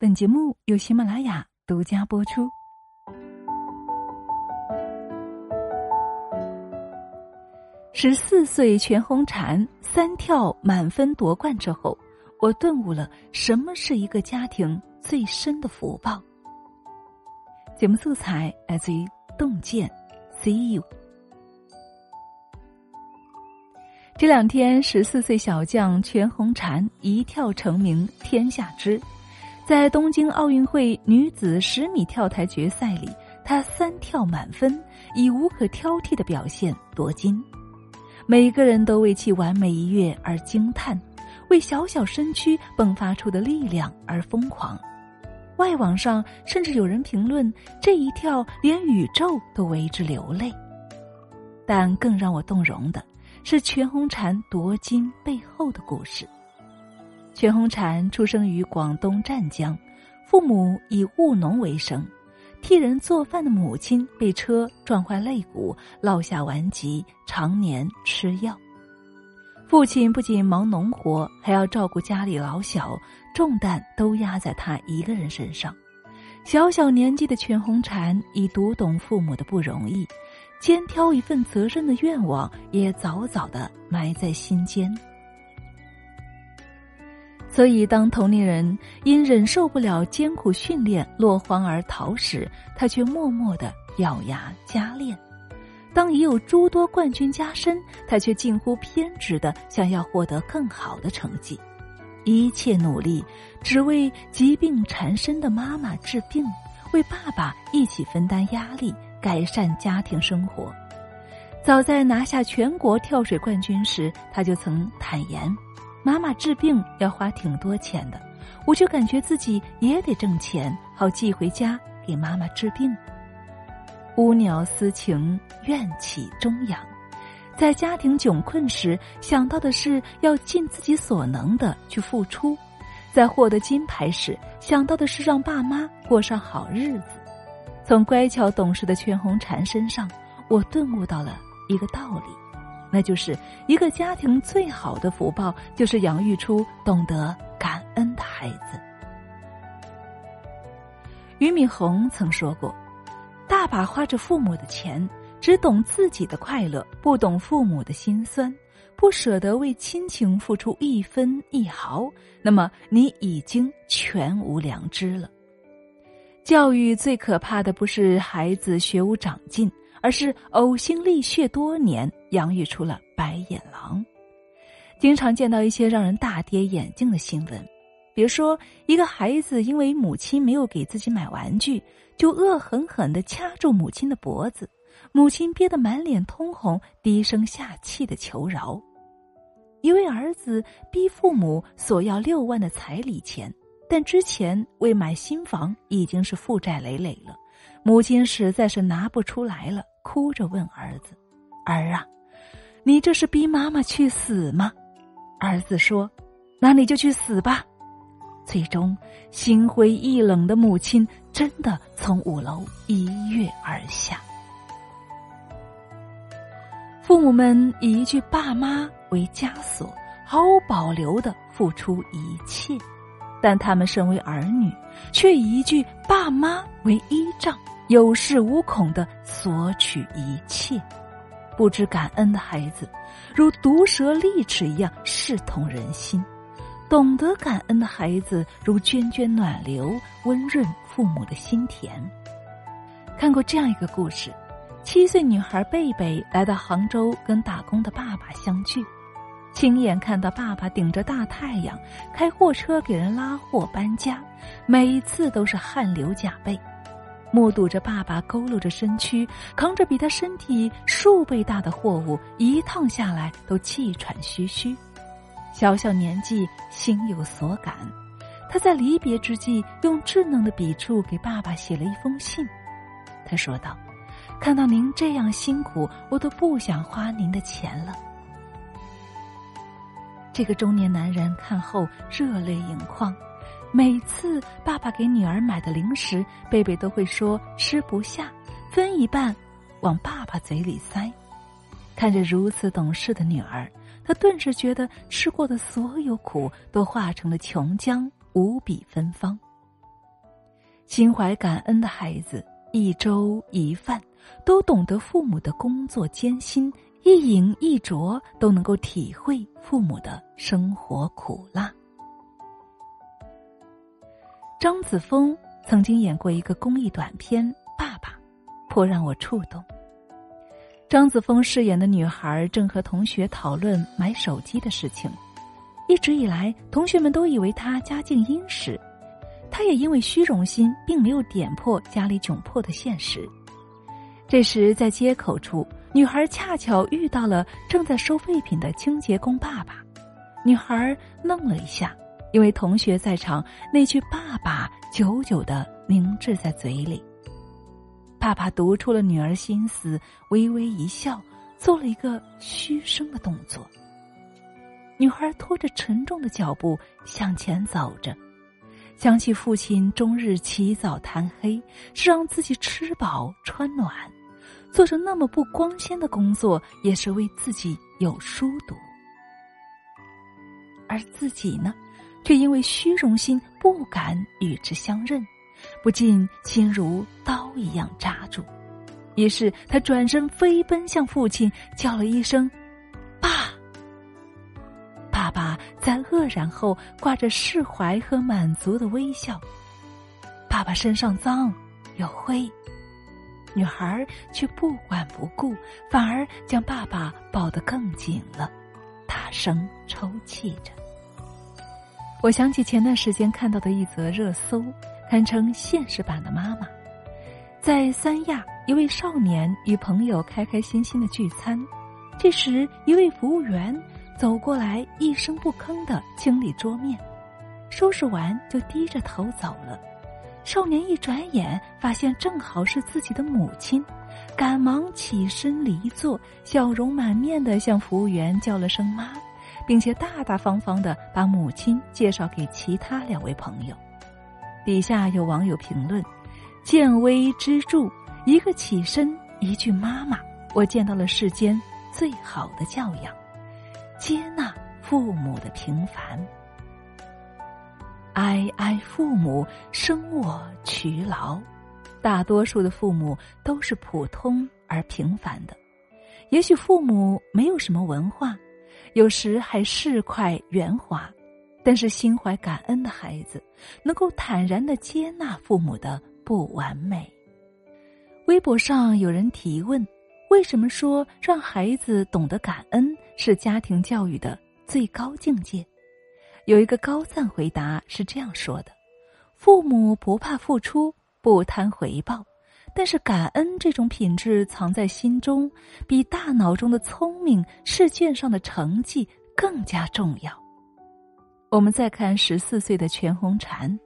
本节目由喜马拉雅独家播出。十四岁全红婵三跳满分夺冠之后，我顿悟了什么是一个家庭最深的福报。节目素材来自于洞见，See you。这两天，十四岁小将全红婵一跳成名天下知，在东京奥运会女子十米跳台决赛里，她三跳满分，以无可挑剔的表现夺金。每个人都为其完美一跃而惊叹，为小小身躯迸发出的力量而疯狂。外网上甚至有人评论这一跳，连宇宙都为之流泪。但更让我动容的。是全红婵夺金背后的故事。全红婵出生于广东湛江，父母以务农为生，替人做饭的母亲被车撞坏肋骨，落下顽疾，常年吃药。父亲不仅忙农活，还要照顾家里老小，重担都压在他一个人身上。小小年纪的全红婵已读懂父母的不容易。肩挑一份责任的愿望也早早的埋在心间，所以当同龄人因忍受不了艰苦训练落荒而逃时，他却默默的咬牙加练；当已有诸多冠军加身，他却近乎偏执的想要获得更好的成绩，一切努力只为疾病缠身的妈妈治病，为爸爸一起分担压力。改善家庭生活。早在拿下全国跳水冠军时，他就曾坦言：“妈妈治病要花挺多钱的，我就感觉自己也得挣钱，好寄回家给妈妈治病。”乌鸟思情，怨气终养。在家庭窘困时，想到的是要尽自己所能的去付出；在获得金牌时，想到的是让爸妈过上好日子。从乖巧懂事的全红婵身上，我顿悟到了一个道理，那就是一个家庭最好的福报，就是养育出懂得感恩的孩子。俞敏洪曾说过：“大把花着父母的钱，只懂自己的快乐，不懂父母的辛酸，不舍得为亲情付出一分一毫，那么你已经全无良知了。”教育最可怕的不是孩子学无长进，而是呕心沥血多年养育出了白眼狼。经常见到一些让人大跌眼镜的新闻，比如说一个孩子因为母亲没有给自己买玩具，就恶狠狠的掐住母亲的脖子，母亲憋得满脸通红，低声下气的求饶。一位儿子逼父母索要六万的彩礼钱。但之前为买新房已经是负债累累了，母亲实在是拿不出来了，哭着问儿子：“儿啊，你这是逼妈妈去死吗？”儿子说：“那你就去死吧。”最终，心灰意冷的母亲真的从五楼一跃而下。父母们以一句“爸妈”为枷锁，毫无保留的付出一切。但他们身为儿女，却以一句“爸妈”为依仗，有恃无恐的索取一切。不知感恩的孩子，如毒蛇利齿一样视同人心；懂得感恩的孩子，如涓涓暖流，温润父母的心田。看过这样一个故事：七岁女孩贝贝来到杭州，跟打工的爸爸相聚。亲眼看到爸爸顶着大太阳开货车给人拉货搬家，每次都是汗流浃背；目睹着爸爸佝偻着身躯扛着比他身体数倍大的货物，一趟下来都气喘吁吁。小小年纪心有所感，他在离别之际用稚嫩的笔触给爸爸写了一封信。他说道：“看到您这样辛苦，我都不想花您的钱了。”这个中年男人看后热泪盈眶，每次爸爸给女儿买的零食，贝贝都会说吃不下，分一半往爸爸嘴里塞。看着如此懂事的女儿，他顿时觉得吃过的所有苦都化成了琼浆，无比芬芳。心怀感恩的孩子，一粥一饭都懂得父母的工作艰辛，一饮一啄都能够体会父母的生活苦辣。张子枫曾经演过一个公益短片《爸爸》，颇让我触动。张子枫饰演的女孩正和同学讨论买手机的事情，一直以来，同学们都以为她家境殷实。他也因为虚荣心，并没有点破家里窘迫的现实。这时，在街口处，女孩恰巧遇到了正在收废品的清洁工爸爸。女孩愣了一下，因为同学在场，那句“爸爸”久久的凝滞在嘴里。爸爸读出了女儿心思，微微一笑，做了一个嘘声的动作。女孩拖着沉重的脚步向前走着。想起父亲终日起早贪黑，是让自己吃饱穿暖，做着那么不光鲜的工作，也是为自己有书读。而自己呢，却因为虚荣心不敢与之相认，不禁心如刀一样扎住。于是他转身飞奔向父亲，叫了一声。爸！”爸爸在愕然后，挂着释怀和满足的微笑。爸爸身上脏，有灰，女孩却不管不顾，反而将爸爸抱得更紧了，大声抽泣着。我想起前段时间看到的一则热搜，堪称现实版的妈妈。在三亚，一位少年与朋友开开心心的聚餐，这时一位服务员。走过来，一声不吭的清理桌面，收拾完就低着头走了。少年一转眼发现正好是自己的母亲，赶忙起身离座，笑容满面的向服务员叫了声妈，并且大大方方的把母亲介绍给其他两位朋友。底下有网友评论：“见微知著，一个起身，一句妈妈，我见到了世间最好的教养。”接纳父母的平凡，哀哀父母生我劬劳。大多数的父母都是普通而平凡的，也许父母没有什么文化，有时还市侩圆滑，但是心怀感恩的孩子，能够坦然的接纳父母的不完美。微博上有人提问。为什么说让孩子懂得感恩是家庭教育的最高境界？有一个高赞回答是这样说的：父母不怕付出，不贪回报，但是感恩这种品质藏在心中，比大脑中的聪明、试卷上的成绩更加重要。我们再看十四岁的全红婵，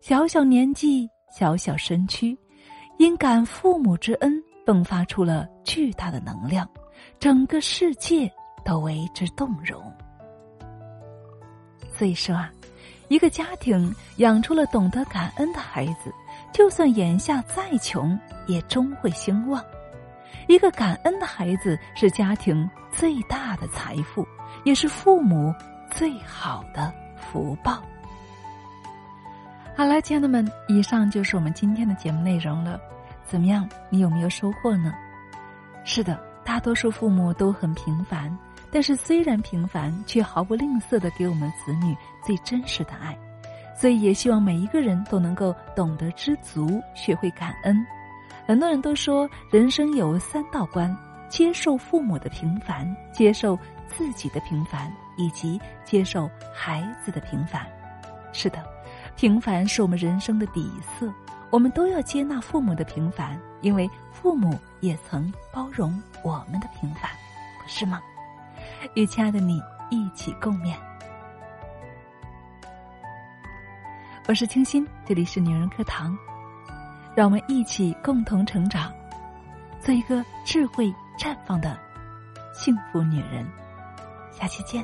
小小年纪，小小身躯，因感父母之恩。迸发出了巨大的能量，整个世界都为之动容。所以说啊，一个家庭养出了懂得感恩的孩子，就算眼下再穷，也终会兴旺。一个感恩的孩子是家庭最大的财富，也是父母最好的福报。好了，亲爱的们，以上就是我们今天的节目内容了。怎么样？你有没有收获呢？是的，大多数父母都很平凡，但是虽然平凡，却毫不吝啬的给我们子女最真实的爱。所以也希望每一个人都能够懂得知足，学会感恩。很多人都说，人生有三道关：接受父母的平凡，接受自己的平凡，以及接受孩子的平凡。是的，平凡是我们人生的底色。我们都要接纳父母的平凡，因为父母也曾包容我们的平凡，不是吗？与亲爱的你一起共勉。我是清新，这里是女人课堂，让我们一起共同成长，做一个智慧绽放的幸福女人。下期见。